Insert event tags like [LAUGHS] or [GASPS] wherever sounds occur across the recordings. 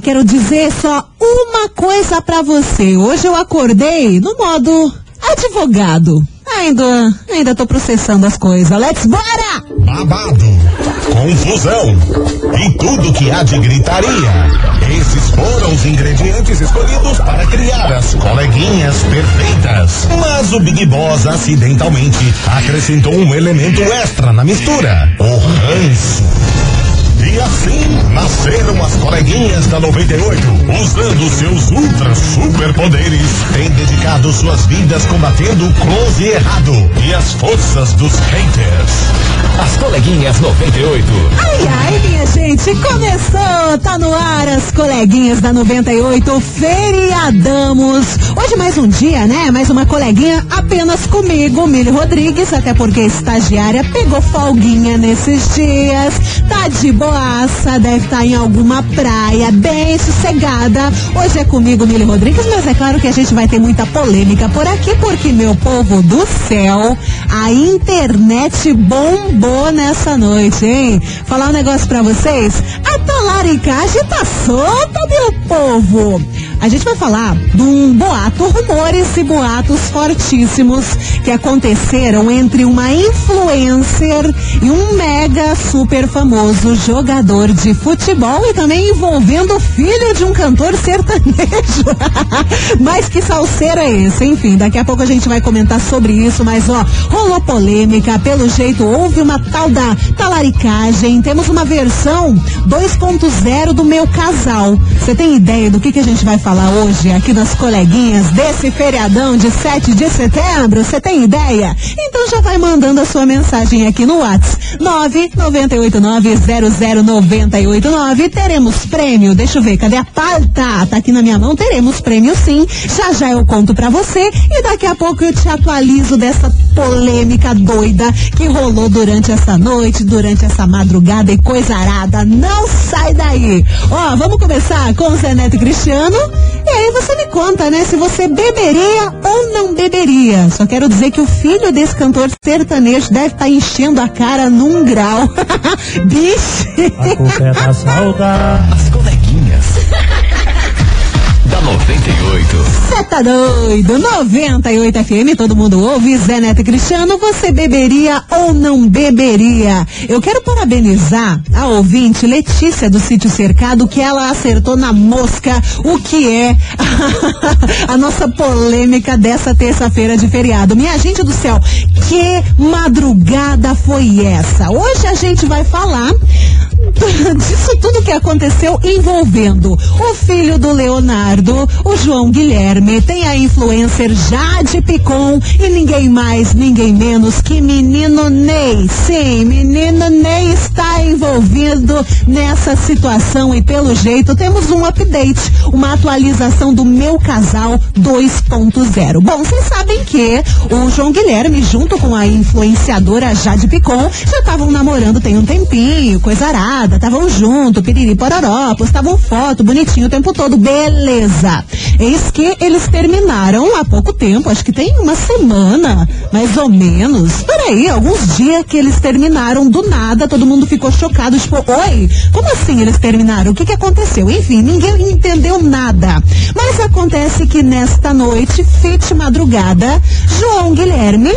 quero dizer só uma coisa pra você. Hoje eu acordei no modo advogado. Ainda, ainda tô processando as coisas. Let's bora! Babado, confusão e tudo que há de gritaria. Esses foram os ingredientes escolhidos para criar as coleguinhas perfeitas. Mas o Big Boss acidentalmente acrescentou um elemento extra na mistura: o ranço. E assim nasceram as coleguinhas da 98, usando seus ultra superpoderes, têm dedicado suas vidas combatendo o close e errado e as forças dos haters. As coleguinhas 98. Ai, ai, minha gente, começou! Tá no ar as coleguinhas da 98, feriadamos. Hoje mais um dia, né? Mais uma coleguinha apenas comigo, Mili Rodrigues, até porque estagiária pegou folguinha nesses dias. Tá de deve estar em alguma praia, bem sossegada. Hoje é comigo, Mili Rodrigues, mas é claro que a gente vai ter muita polêmica por aqui, porque, meu povo do céu, a internet bombou nessa noite, hein? Falar um negócio pra vocês, a talaricagem tá solta, meu povo. A gente vai falar de um boato, rumores e boatos fortíssimos que aconteceram entre uma influencer e um mega super famoso jogador de futebol e também envolvendo o filho de um cantor sertanejo. [LAUGHS] mas que salseiro é esse? Enfim, daqui a pouco a gente vai comentar sobre isso, mas ó, rolou polêmica, pelo jeito houve uma tal da talaricagem, temos uma versão 2.0 do meu casal. Você tem ideia do que, que a gente vai falar hoje aqui nas coleguinhas desse feriadão de 7 de setembro? Você tem ideia? Então já vai mandando a sua mensagem aqui no WhatsApp 998900989. Teremos prêmio, deixa eu ver, cadê a pauta? Tá aqui na minha mão, teremos prêmio sim. Já já eu conto pra você e daqui a pouco eu te atualizo dessa polêmica doida que rolou durante essa noite, durante essa madrugada e coisa arada. Não sai daí! Ó, vamos começar com o Zé Neto Cristiano. E aí você me conta, né, se você beberia ou não beberia. Só quero dizer que o filho desse cantor sertanejo deve estar enchendo a cara num grau. [LAUGHS] Bicho! A culpa é da saudade. As coleguinhas. da 98. Você tá doido? 98 FM, todo mundo ouve. Zé Neto Cristiano, você beberia ou não beberia? Eu quero parabenizar a ouvinte Letícia do Sítio Cercado, que ela acertou na mosca o que é [LAUGHS] a nossa polêmica dessa terça-feira de feriado. Minha gente do céu, que madrugada foi essa? Hoje a gente vai falar [LAUGHS] disso tudo que aconteceu envolvendo o filho do Leonardo, o João Guilherme, tem a influencer Jade Picon e ninguém mais, ninguém menos que menino Ney. Sim, menino Ney está envolvido nessa situação e pelo jeito temos um update, uma atualização do meu casal 2.0. Bom, vocês sabem que o João Guilherme junto com a influenciadora Jade Picon já estavam namorando tem um tempinho, coisa arada, estavam junto, piriri pororó, postavam foto bonitinho o tempo todo, beleza. Eis que eles terminaram há pouco tempo, acho que tem uma semana, mais ou menos, peraí, alguns dias que eles terminaram do nada, todo mundo ficou chocado, tipo, oi, como assim eles terminaram? O que que aconteceu? Enfim, ninguém entendeu nada. Mas acontece que nesta noite, fit madrugada, João Guilherme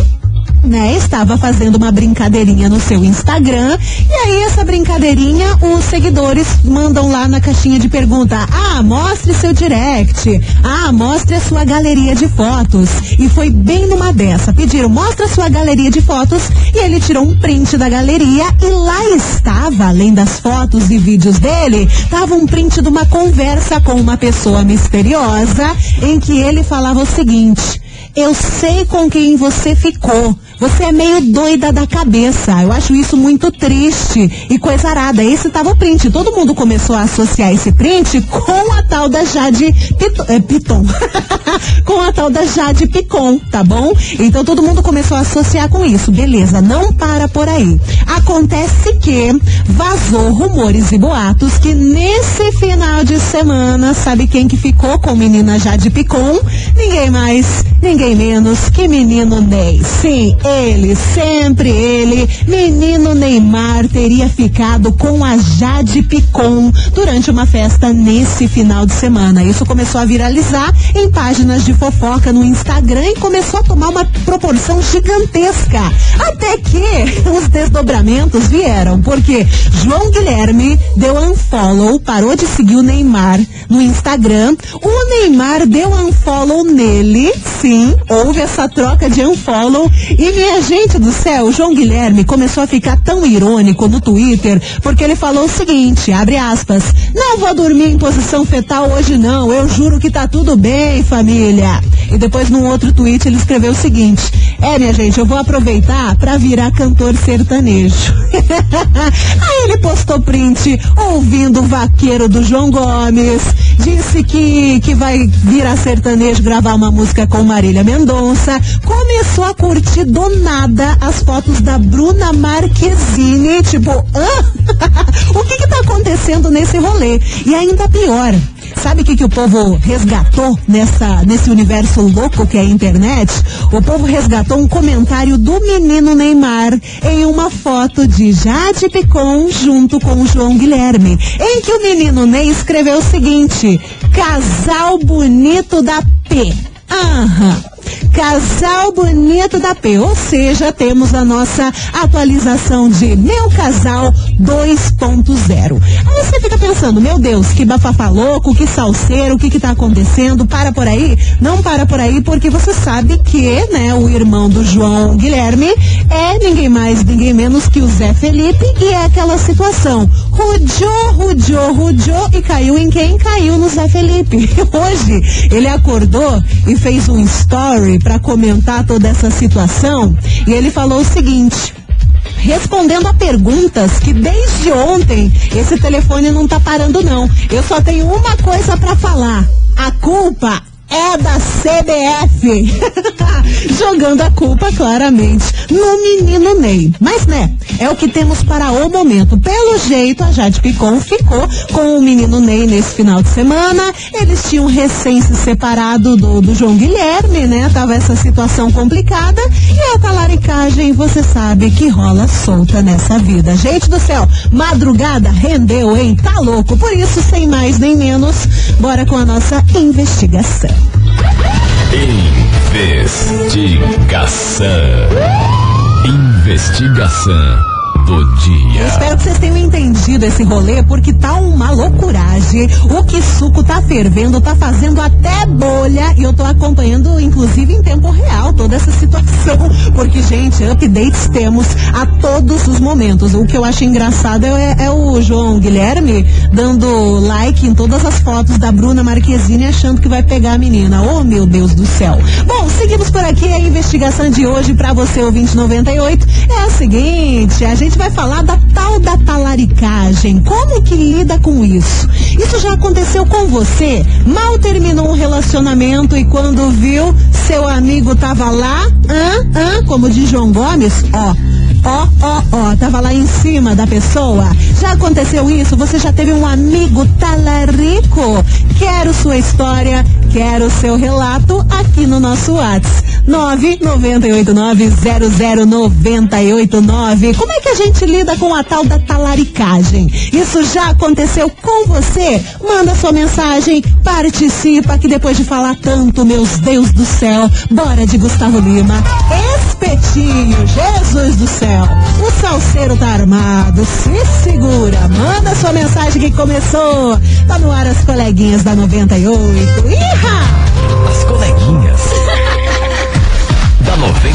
né, estava fazendo uma brincadeirinha no seu Instagram. E aí, essa brincadeirinha, os seguidores mandam lá na caixinha de pergunta: Ah, mostre seu direct. Ah, mostre a sua galeria de fotos. E foi bem numa dessa. Pediram, mostra a sua galeria de fotos. E ele tirou um print da galeria. E lá estava, além das fotos e vídeos dele, estava um print de uma conversa com uma pessoa misteriosa em que ele falava o seguinte. Eu sei com quem você ficou. Você é meio doida da cabeça. Eu acho isso muito triste e coisa arada. Esse tava o print. Todo mundo começou a associar esse print com a tal da Jade Piton. É, Piton. [LAUGHS] com a tal da Jade Picon, tá bom? Então todo mundo começou a associar com isso. Beleza, não para por aí. Acontece que vazou rumores e boatos que nesse final de semana, sabe quem que ficou com menina Jade Picon? Ninguém mais, ninguém menos que menino Ney. Sim, ele, sempre ele, menino Neymar teria ficado com a Jade Picon durante uma festa nesse final de semana. Isso começou a viralizar em páginas de fofoca no Instagram e começou a tomar uma proporção gigantesca. Até que os desdobramentos vieram, porque João Guilherme deu unfollow, parou de seguir o Neymar no Instagram. O Neymar deu unfollow nele, sim, houve essa troca de unfollow. E minha gente do céu, João Guilherme começou a ficar tão irônico no Twitter, porque ele falou o seguinte, abre aspas, não vou dormir em posição fetal hoje não, eu juro que tá tudo bem, família. E depois num outro tweet ele escreveu o seguinte, é minha gente, eu vou aproveitar pra virar cantor sertanejo. [LAUGHS] Aí ele postou print ouvindo o vaqueiro do João Gomes, disse que, que vai virar sertanejo gravar uma música com Marília Mendonça, começou a curtir do nada as fotos da Bruna Marquezine, tipo, hã? [LAUGHS] o que que tá acontecendo nesse rolê? E ainda pior, Sabe o que, que o povo resgatou nessa, nesse universo louco que é a internet? O povo resgatou um comentário do menino Neymar em uma foto de Jade Picon junto com o João Guilherme, em que o menino Ney escreveu o seguinte: Casal bonito da P. Aham. Casal Bonito da P, ou seja, temos a nossa atualização de Meu Casal 2.0. Aí você fica pensando, meu Deus, que bafafá louco, que salseiro, o que que tá acontecendo? Para por aí? Não para por aí, porque você sabe que, né, o irmão do João Guilherme é ninguém mais, ninguém menos que o Zé Felipe e é aquela situação. Rudiou, rudiou, rudiou e caiu em quem? Caiu no Zé Felipe. [LAUGHS] Hoje ele acordou e fez um story para comentar toda essa situação e ele falou o seguinte: respondendo a perguntas que desde ontem esse telefone não tá parando não. Eu só tenho uma coisa para falar. A culpa é da CBF. [LAUGHS] Jogando a culpa claramente no menino Ney. Mas né, é o que temos para o momento. Pelo jeito, a Jade Picon ficou com o menino Ney nesse final de semana. Eles tinham recém se separado do, do João Guilherme, né? Tava essa situação complicada. E a talaricagem, você sabe que rola solta nessa vida. Gente do céu, madrugada rendeu, hein? Tá louco. Por isso, sem mais nem menos, bora com a nossa investigação. Investigação. Investigação do dia. Espero que vocês tenham entendido esse rolê, porque tá uma loucuragem. O que suco tá fervendo, tá fazendo até bolha. E eu tô acompanhando, inclusive, em tempo real, toda essa situação. Porque, gente, updates temos a todos os momentos. O que eu acho engraçado é, é o João Guilherme dando like em todas as fotos da Bruna Marquezine, achando que vai pegar a menina. Oh, meu Deus do céu. Bom, seguimos por aqui. A investigação de hoje para você, o 2098, é a seguinte: a gente vai falar da tal da talaricagem. Como que lida com isso? Isso já aconteceu com você? Mal terminou um relacionamento e quando viu, seu amigo tava lá, hã, hã, como diz João Gomes, ó ó, ó, ó, tava lá em cima da pessoa. Já aconteceu isso? Você já teve um amigo talarico? Quero sua história, quero seu relato aqui no nosso WhatsApp. 998900989. Como é que a gente lida com a tal da talaricagem? Isso já aconteceu com você? Manda sua mensagem, participa, que depois de falar tanto, meus Deus do céu, bora de Gustavo Lima. Espetinho, Jesus do céu. O salseiro tá armado, se segura. Manda sua mensagem que começou. Tá no ar as coleguinhas da 98. Iha!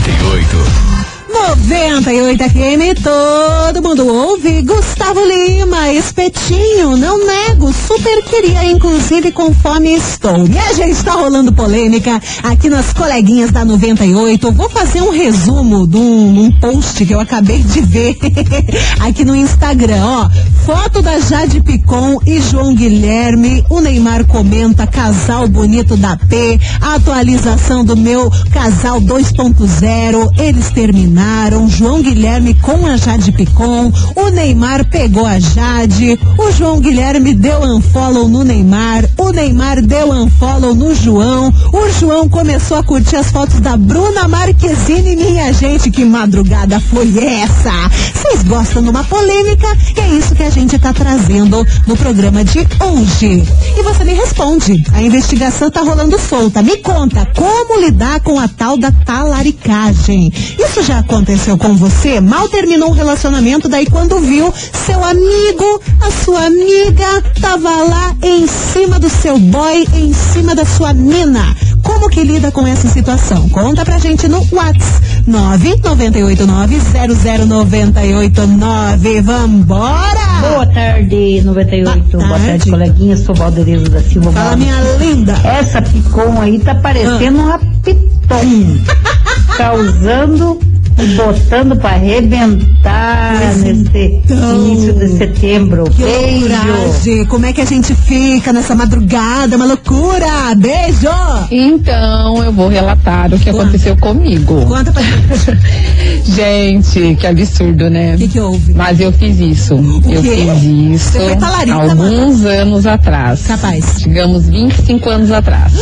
98. 98 FM, todo mundo ouve. Gustavo Lima, espetinho, não nego, super queria, inclusive com fome estou. Minha gente, tá rolando polêmica aqui nas coleguinhas da 98. Vou fazer um resumo de um, um post que eu acabei de ver [LAUGHS] aqui no Instagram, ó. Foto da Jade Picon e João Guilherme. O Neymar comenta casal bonito da P. Atualização do meu casal 2.0. Eles terminaram terminaram, João Guilherme com a Jade Picon, o Neymar pegou a Jade, o João Guilherme deu unfollow no Neymar, o Neymar deu unfollow no João, o João começou a curtir as fotos da Bruna Marquezine, minha gente, que madrugada foi essa? Vocês gostam de uma polêmica? É isso que a gente tá trazendo no programa de hoje. E você me responde, a investigação tá rolando solta, me conta, como lidar com a tal da talaricagem? Isso já aconteceu com você? Mal terminou um relacionamento, daí quando viu seu amigo, a sua amiga, tava lá em cima do seu boy, em cima da sua mina. Como que lida com essa situação? Conta pra gente no WhatsApp 998900989. Vambora! Boa tarde, 98. Boa Boa tarde. tarde, coleguinha. Sou Valdereza da Silva. Fala, Barros. minha linda. Essa picom aí tá parecendo uma piton. [LAUGHS] causando e botando pra arrebentar Pois nesse então. início de setembro. Que Beijo. Como é que a gente fica nessa madrugada? Uma loucura. Beijo. Então, eu vou relatar o que Conta. aconteceu comigo. Conta pra [LAUGHS] gente. Gente, que absurdo, né? O que, que houve? Mas eu fiz isso. eu quê? fiz isso Você foi talarica, alguns anos atrás. Capaz. Digamos 25 anos atrás.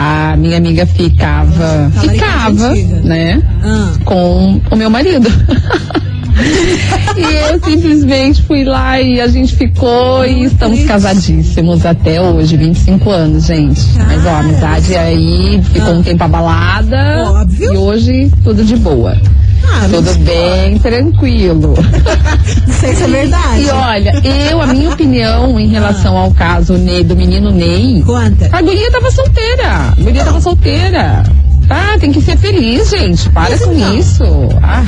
A minha amiga ficava, ficava, né, Ah. com o meu marido. [LAUGHS] e eu simplesmente fui lá e a gente ficou e estamos casadíssimos até hoje, 25 anos, gente. Mas ó, a amizade aí ficou um tempo abalada. Óbvio. E hoje tudo de boa. Tudo bem tranquilo. Não sei se é verdade. E olha, eu, a minha opinião em relação ao caso Ney, do menino Ney, Conta. a guria tava solteira. A guria tava solteira. Ah, tem que ser feliz, gente. Para Mas com então. isso. Ah,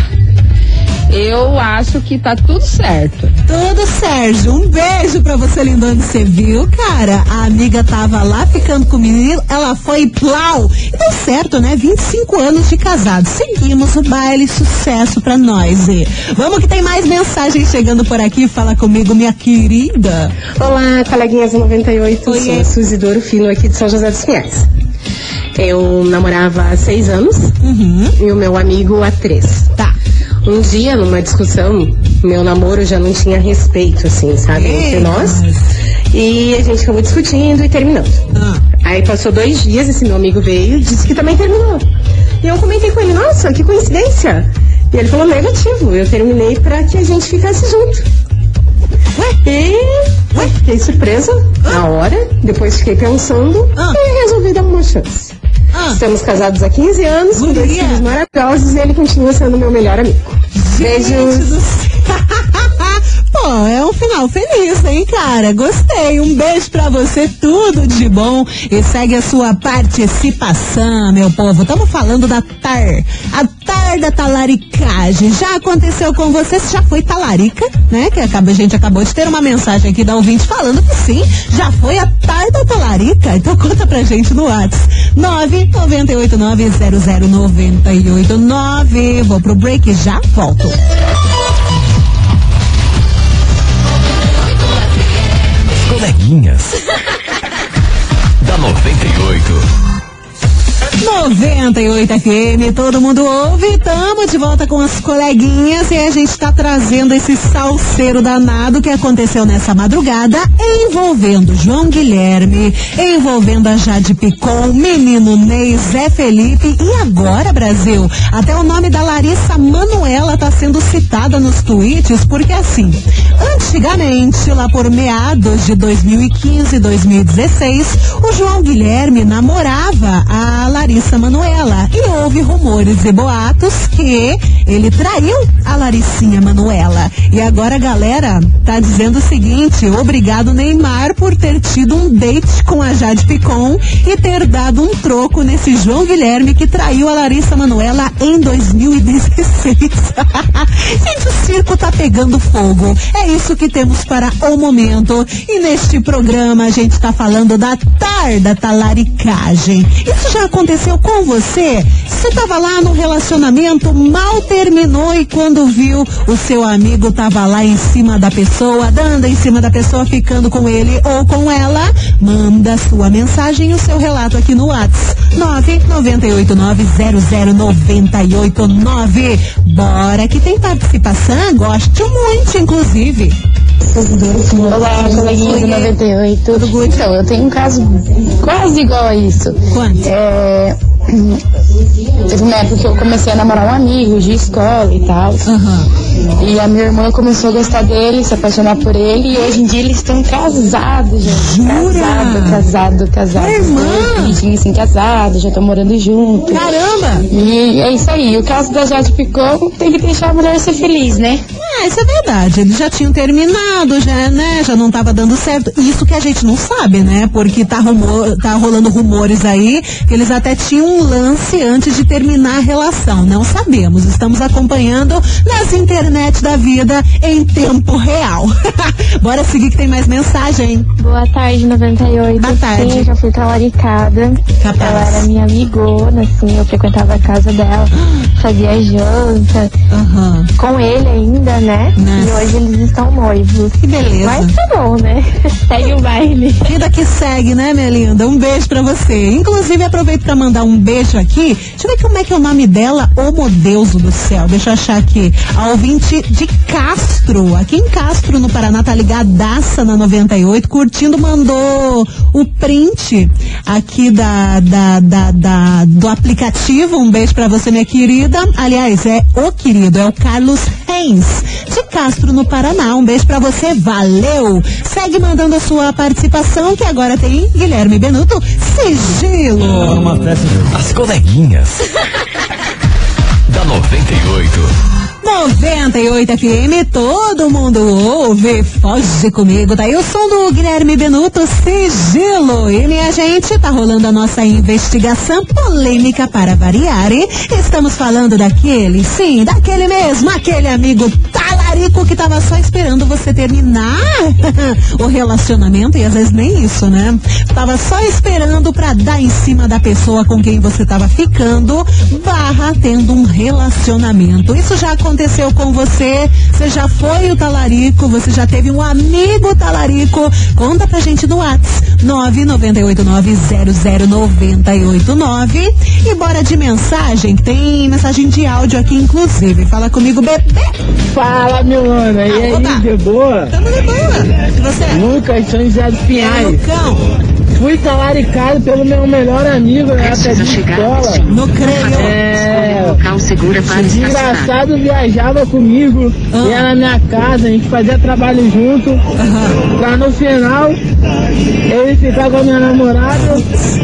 eu acho que tá tudo certo. Tudo, Sérgio. Um beijo pra você, lindona. Você viu, cara? A amiga tava lá ficando com o menino, ela foi plau. E deu certo, né? 25 anos de casado. Seguimos o baile, sucesso pra nós. E vamos que tem mais mensagens chegando por aqui. Fala comigo, minha querida. Olá, coleguinhas do 98, Oiê. sou a Suzy Douro Filho aqui de São José dos Pinhais. Eu namorava há seis anos Uhum. e o meu amigo há três. Tá. Um dia, numa discussão, meu namoro já não tinha respeito, assim, sabe, entre nós. E a gente acabou discutindo e terminando. Ah. Aí passou dois dias, esse meu amigo veio e disse que também terminou. E eu comentei com ele, nossa, que coincidência. E ele falou, negativo, eu terminei pra que a gente ficasse junto. E ué, fiquei surpresa na hora, depois fiquei pensando Ah. e resolvi dar uma chance. Ah. Estamos casados há 15 anos, com dois filhos maravilhosos e ele continua sendo meu melhor amigo. Gente Beijos. do céu. [LAUGHS] Pô, é um final feliz, hein, cara? Gostei. Um beijo pra você, tudo de bom. E segue a sua participação, meu povo. Estamos falando da TAR. A TAR da talaricagem. Já aconteceu com você? Você já foi talarica, né? Que acaba- a gente acabou de ter uma mensagem aqui da ouvinte falando que sim, já foi a TAR da talarica. Então conta pra gente no WhatsApp. 998900989. Vou pro break e já volto. Coleguinhas. [LAUGHS] da 98. 98 FM, todo mundo ouve. Tamo de volta com as coleguinhas e a gente tá trazendo esse salseiro danado que aconteceu nessa madrugada, envolvendo João Guilherme, envolvendo a Jade Picon, menino Ney, Zé Felipe e agora, Brasil, até o nome da Larissa Manuela tá sendo citada nos tweets, porque assim, antigamente, lá por meados de 2015, 2016, o João Guilherme namorava a Larissa Manuela e houve rumores e boatos que ele traiu a Laricinha Manuela. E agora a galera tá dizendo o seguinte: obrigado Neymar por ter tido um date com a Jade Picon e ter dado um troco nesse João Guilherme que traiu a Larissa Manuela em 2016. [LAUGHS] Gente, o circo tá pegando fogo. É isso que temos para o momento. E neste programa a gente tá falando da tarda talaricagem. Isso já aconteceu com você? Você tava lá no relacionamento, mal terminou e quando viu o seu amigo tava lá em cima da pessoa, dando em cima da pessoa, ficando com ele ou com ela, manda sua mensagem e o seu relato aqui no WhatsApp. 998900989. ouvir. Bora que tem participação, gosto muito, inclusive. Olá, coleguinhas do 98. Tudo good? Então, eu tenho um caso quase igual a isso. Quanto? É, teve uma época que eu comecei a namorar um amigo de escola e tal. Aham. E a minha irmã começou a gostar dele, se apaixonar por ele. E hoje em dia eles estão casados, gente. Jura? Casado, casado, casado. Tua irmã? Bonitinho assim, casado, já estão morando junto. Caramba! E é isso aí. O caso da Jade Picon tem que deixar a mulher ser feliz, né? Ah, isso é verdade. Eles já tinham terminado, já, né? Já não tava dando certo. Isso que a gente não sabe, né? Porque tá, rumor, tá rolando rumores aí que eles até tinham um lance antes de terminar a relação. Não sabemos. Estamos acompanhando nas internet da vida em tempo real. [LAUGHS] Bora seguir que tem mais mensagem. Boa tarde, 98. Boa tarde. Sim, eu já fui talaricada. Capaz. Ela era minha amigona, assim, eu frequentava a casa dela, [GASPS] fazia janta Aham. com ele ainda, né? Nossa. E hoje eles estão noivos. Que beleza. Mas tá bom, né? [LAUGHS] Segue o baile. Vida que segue, né, minha linda? Um beijo pra você. Inclusive, aproveito pra mandar um beijo aqui. Deixa eu ver como é que é o nome dela. Ô, meu Deus do céu. Deixa eu achar aqui. A ouvinte de Castro. Aqui em Castro, no Paraná, tá ligadaça na 98. Curtindo, mandou o print aqui da, da, da, da- do aplicativo. Um beijo pra você, minha querida. Aliás, é o querido, é o Carlos Reis, de Castro, no Paraná. Um beijo pra você, valeu! Segue mandando a sua participação, que agora tem Guilherme Benuto, sigilo! Uma festa de As coleguinhas. [LAUGHS] da 98. 98 FM, todo mundo ouve, foge comigo, tá aí o som do Guilherme Benuto, sigilo. E minha gente, tá rolando a nossa investigação polêmica para variar, e estamos falando daquele, sim, daquele mesmo, aquele amigo talarico que tava só esperando você terminar [LAUGHS] o relacionamento, e às vezes nem isso, né? Tava só esperando pra dar em cima da pessoa com quem você tava ficando, barra tendo um relacionamento. Isso já aconteceu com você? Você já foi o talarico? Você já teve um amigo talarico? Conta pra gente no WhatsApp 998900989 e bora de mensagem, tem mensagem de áudio aqui inclusive. Fala comigo, bebê. Fala, meu Ana. E aí, opa. de boa? Tamo de boa. E você? Lucas, São José dos É, Pinhais. Lucão. Fui talaricado pelo meu melhor amigo na época de escola. No creio. É, Local segura para esse estacionar. desgraçado viajava comigo, Ah. ia na minha casa, a gente fazia trabalho junto. Pra no final, ele ficar com a minha namorada,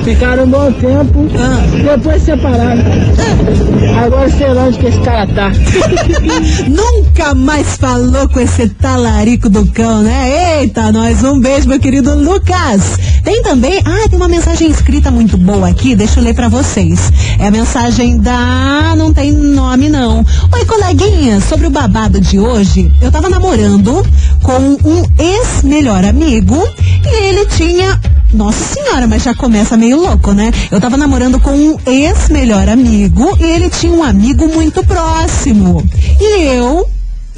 ficaram um bom tempo, Ah. depois separaram. Agora sei lá onde que esse cara tá. [LAUGHS] Nunca mais falou com esse talarico do cão, né? Eita, nós, um beijo, meu querido Lucas. Tem também, ah, tem uma mensagem escrita muito boa aqui, deixa eu ler pra vocês. É a mensagem da, não tem nome não. Oi, coleguinha, sobre o babado de hoje, eu tava namorando com um ex-melhor amigo e ele tinha nossa senhora, mas já começa meio louco, né? Eu tava namorando com um ex-melhor amigo e ele tinha um amigo muito próximo. E eu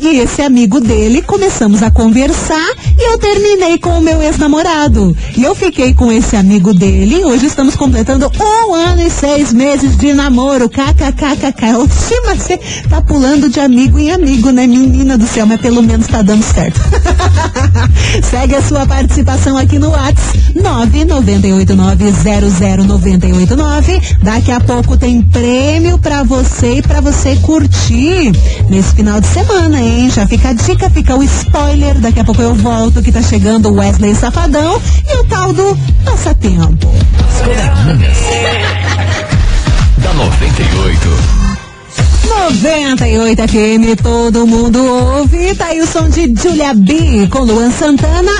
e esse amigo dele começamos a conversar e eu terminei com o meu ex-namorado. E eu fiquei com esse amigo dele. Hoje estamos completando um ano e seis meses de namoro. KKKKK. [LAUGHS] Oxi, mas você tá pulando de amigo em amigo, né? Menina do céu, mas pelo menos tá dando certo. [LAUGHS] Segue a sua participação aqui no WhatsApp 998900989. Daqui a pouco tem prêmio pra você e pra você curtir nesse final de semana, hein? Já fica a dica, fica o spoiler. Daqui a pouco eu volto que tá chegando o Wesley Safadão e o tal do passatempo. As coleguinhas. da 98. 98 FM, todo mundo ouve. Tá aí o som de Julia B com Luan Santana,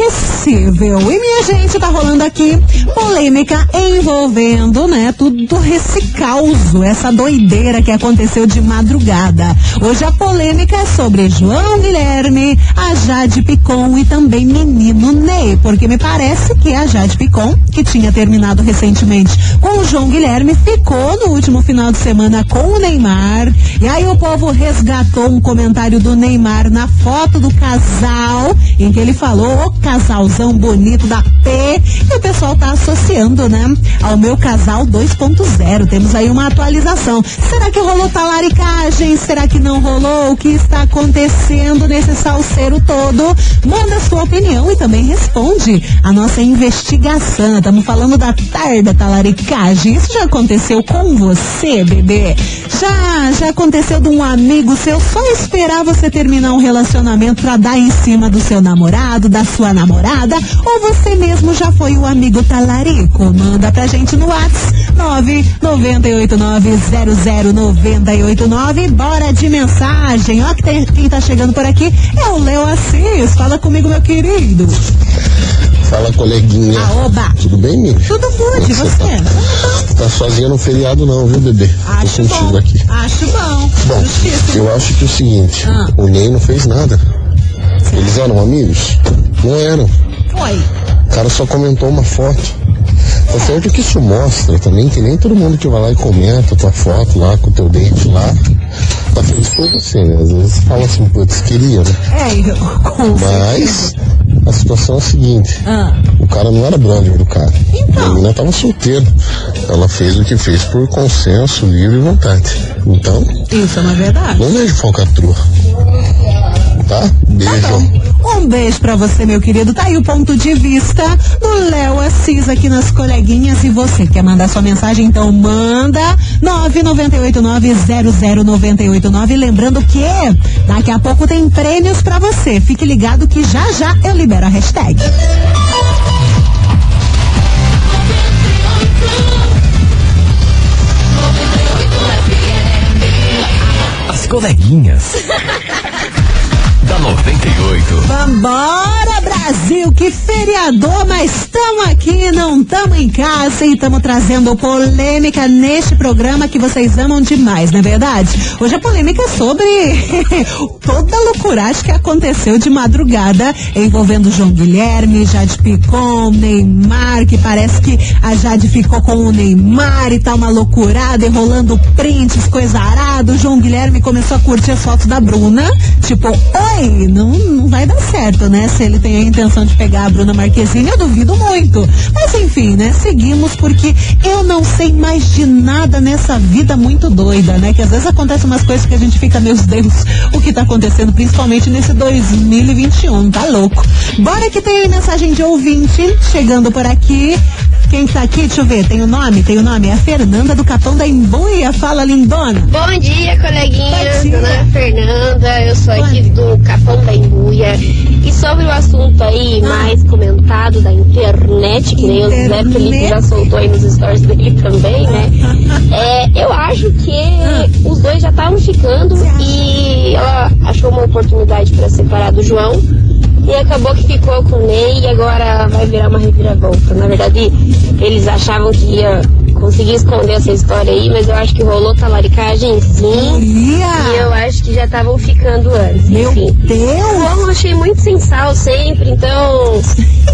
inesquecível. E minha gente, tá rolando aqui polêmica envolvendo, né, tudo esse caos, essa doideira que aconteceu de madrugada. Hoje a polêmica é sobre João Guilherme, a Jade Picon e também menino Ney, porque me parece que a Jade Picon, que tinha terminado recentemente com o João Guilherme, ficou no último final de semana com o Neymar. E aí o povo resgatou um comentário do Neymar na foto do casal, em que ele falou: casalzão bonito da P. E o pessoal tá associando, né? Ao meu casal 2.0. Temos aí uma atualização. Será que rolou talaricagem? Será que não rolou? O que está acontecendo nesse salseiro todo? Manda sua opinião e também responde a nossa investigação. Estamos falando da tarda talaricagem. Isso já aconteceu com você, bebê? Já, já aconteceu de um amigo seu só esperar você terminar um relacionamento pra dar em cima do seu namorado, da sua namorada? Ou você mesmo já foi o amigo talarico? Manda pra gente no WhatsApp 998900989. Bora de mensagem. Ó, que tem, quem tá chegando por aqui é o Leo Assis. Fala comigo, meu querido. Fala, coleguinha. Ah, oba. Tudo bem, Mimi? Tudo good, e você? Tá sozinha no feriado não, viu, bebê? Acho Tô contigo bom. aqui. Acho bom. Bom, Justiça. eu acho que é o seguinte, Ah. o Ney não fez nada. Eles eram amigos? Não eram. Foi. O cara só comentou uma foto. Tá certo que isso mostra também que nem todo mundo que vai lá e comenta tua foto lá com o teu dente lá, tá feliz por você, né? Às vezes fala assim, putz, queria, né? É, eu- [LAUGHS] com Mas a situação é a seguinte, Ah, o cara não era brother do cara. Então. A menina tava solteira. Ela fez o que fez por consenso, livre e vontade. Então, isso é uma verdade. não vejo falcatrua. Tá? Beijo. Um beijo pra você, meu querido. Tá aí o ponto de vista do Léo Assis aqui nas coleguinhas. E você quer mandar sua mensagem? Então manda 998900989. Lembrando que daqui a pouco tem prêmios pra você. Fique ligado que já já eu libero a hashtag. As coleguinhas. Da 98. Vambora, Brasil! Que feriador, mas estamos aqui, não estamos em casa e estamos trazendo polêmica neste programa que vocês amam demais, não é verdade? Hoje a polêmica é sobre [LAUGHS] toda a loucuragem que aconteceu de madrugada envolvendo João Guilherme, Jade Picon, Neymar, que parece que a Jade ficou com o Neymar e tá uma loucurada, e rolando prints, coisa arada. O João Guilherme começou a curtir as fotos da Bruna, tipo, oi, não, não vai dar certo, né? Se ele tem a intenção de pegar a Bruna Marquezine, eu duvido muito. Mas enfim, né? Seguimos porque eu não sei mais de nada nessa vida muito doida, né? Que às vezes acontecem umas coisas que a gente fica, meus Deus, o que tá acontecendo, principalmente nesse 2021, tá louco. Bora que tem mensagem de ouvinte chegando por aqui. Quem tá aqui, deixa eu ver, tem o nome? Tem o nome? É a Fernanda do Capão da Embuia. Fala, lindona. Bom dia, coleguinha. Bom dia. É Fernanda, eu sou aqui do Capão da Embuia. E sobre o assunto aí mais comentado da internet, que nem o Zé Internet. Felipe já soltou aí nos stories dele também, né? É, eu acho que os dois já estavam ficando e ela achou uma oportunidade para separar do João. E acabou que ficou com o Ney e agora vai virar uma reviravolta. Na verdade, eles achavam que ia conseguir esconder essa história aí, mas eu acho que rolou talaricagem sim. E Olha! eu acho que já estavam ficando antes. Meu Enfim. Deus! Eu achei muito sem sal sempre, então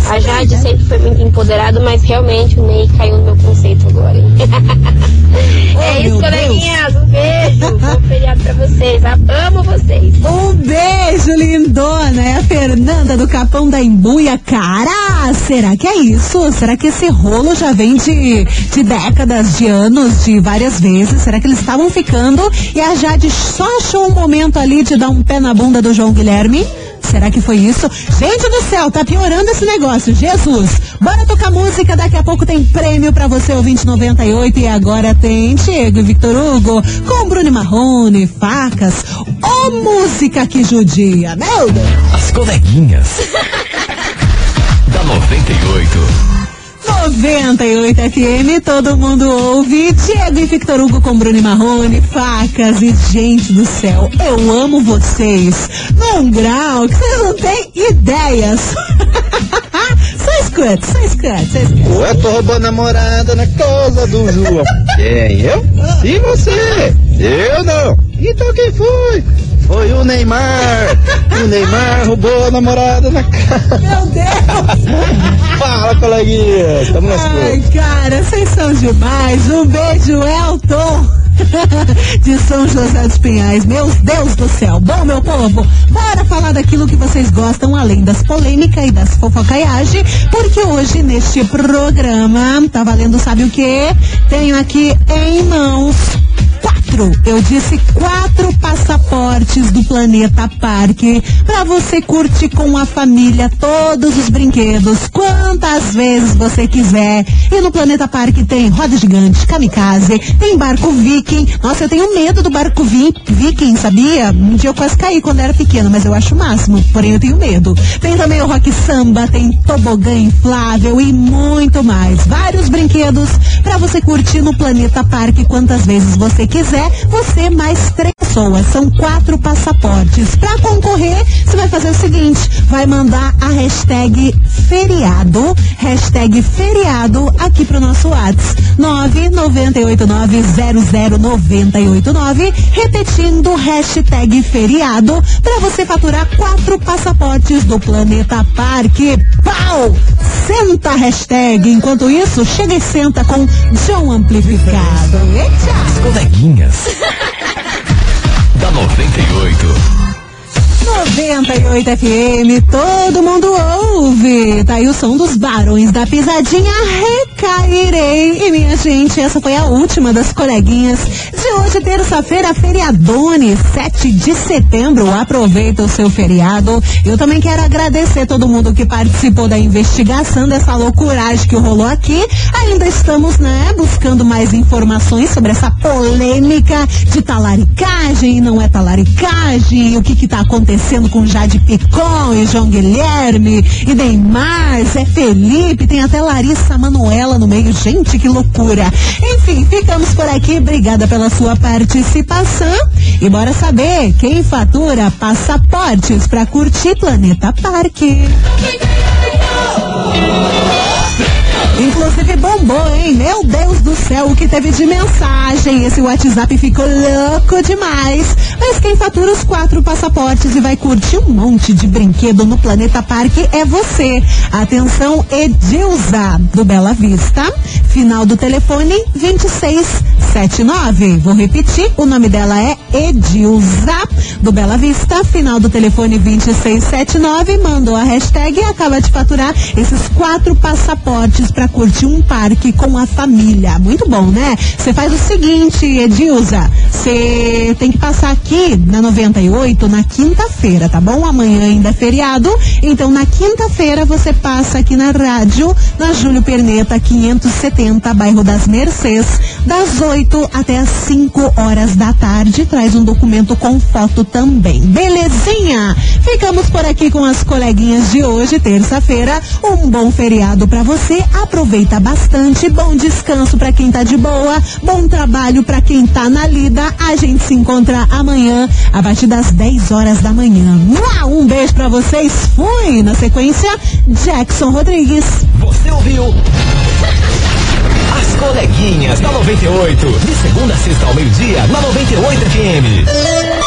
a Jade sempre foi muito empoderada, mas realmente o Ney caiu no meu conceito agora. hein? [LAUGHS] é isso, coleguinhas. Um beijo. [LAUGHS] Bom feriado pra vocês. Amo vocês. Um beijo, lindona. É a Fernanda do Capão da Embuia. Cara, será que é isso? Será que esse rolo já vem de, de décadas, de anos, de várias vezes? Será que eles estavam ficando e a Jade só achou um momento ali de dar um pé na bunda do João Guilherme? Será que foi isso? Gente do céu, tá piorando esse negócio. Jesus, bora tocar música. Daqui a pouco tem prêmio pra você, o 2098. E agora tem Diego e Victor Hugo com Bruno Marrone, facas. Ô, música que judia, meu Deus. As coleguinhas. [LAUGHS] da 98. 98 FM, todo mundo ouve. Diego e Victor Hugo com Bruno e Marrone, facas e gente do céu, eu amo vocês num grau que vocês não têm ideias. [LAUGHS] só escuta, só escuta, só escuta. Ué, tô roubando namorada na casa do João. Quem? Eu? E você? Eu não. Então quem foi? Foi o Neymar. O Neymar roubou a namorada na casa. Meu Deus! [LAUGHS] Fala, coleguinha. Estamos nas Ai, cara, vocês são demais. Um beijo, Elton. [LAUGHS] de São José dos Pinhais. Meu Deus do céu. Bom, meu povo, bora falar daquilo que vocês gostam, além das polêmicas e das fofocaiagens, porque hoje neste programa, tá valendo sabe o que? Tenho aqui em mãos eu disse quatro passaportes do Planeta Parque para você curtir com a família todos os brinquedos, quantas vezes você quiser. E no Planeta Parque tem roda gigante, kamikaze, tem barco viking. Nossa, eu tenho medo do barco vi- viking, sabia? Um dia eu quase caí quando era pequena, mas eu acho o máximo, porém eu tenho medo. Tem também o rock samba, tem tobogã inflável e muito mais. Vários brinquedos para você curtir no Planeta Parque quantas vezes você quiser. Você mais três pessoas. São quatro passaportes. Para concorrer, você vai fazer o seguinte: vai mandar a hashtag feriado, hashtag feriado aqui pro nosso WhatsApp. 998900989, repetindo hashtag feriado para você faturar quatro passaportes do Planeta Parque. Pau! Senta a hashtag. Enquanto isso, chega e senta com John Amplificado. Eita! As coleguinhas. [LAUGHS] da 98. 98 FM, todo mundo ouve. Tá aí o som dos barões da pisadinha Recairei. E minha gente, essa foi a última das coleguinhas de hoje, terça-feira, feriadone, 7 de setembro. Aproveita o seu feriado. Eu também quero agradecer todo mundo que participou da investigação dessa loucuragem que rolou aqui. Ainda estamos, né, buscando mais informações sobre essa polêmica de talaricagem e não é talaricagem, o que que tá acontecendo com Jade Picon e João Guilherme e Neymar, Zé Felipe, tem até Larissa Manuela no meio. Gente, que loucura. Enfim, ficamos por aqui. Obrigada pela sua participação. E bora saber quem fatura passaportes para curtir Planeta Parque. Inclusive bombou, hein? Meu Deus do céu, o que teve de mensagem. Esse WhatsApp ficou louco demais. Mas quem fatura os quatro passaportes e vai curtir um monte de brinquedo no Planeta Parque é você. Atenção, Edilza, do Bela Vista. Final do telefone 2679. Vou repetir, o nome dela é Edilza, do Bela Vista. Final do telefone 2679. Mandou a hashtag e acaba de faturar esses quatro passaportes para curtir um parque com a família. Muito bom, né? Você faz o seguinte, Edilza. Você tem que passar aqui na 98 na quinta-feira, tá bom? Amanhã ainda é feriado. Então na quinta-feira você passa aqui na rádio, na Júlio Perneta 570, bairro das Mercês, das 8 até as 5 horas da tarde. Traz um documento com foto também. Belezinha? Ficamos por aqui com as coleguinhas de hoje, terça-feira. Um bom feriado para você. Aproveita bastante. Bom descanso para quem tá de boa. Bom trabalho para quem tá na lida. A gente se encontra amanhã a partir das 10 horas da manhã. Um beijo para vocês. Fui. Na sequência, Jackson Rodrigues. Você ouviu? As coleguinhas da 98. De segunda a sexta ao meio-dia, na 98 FM.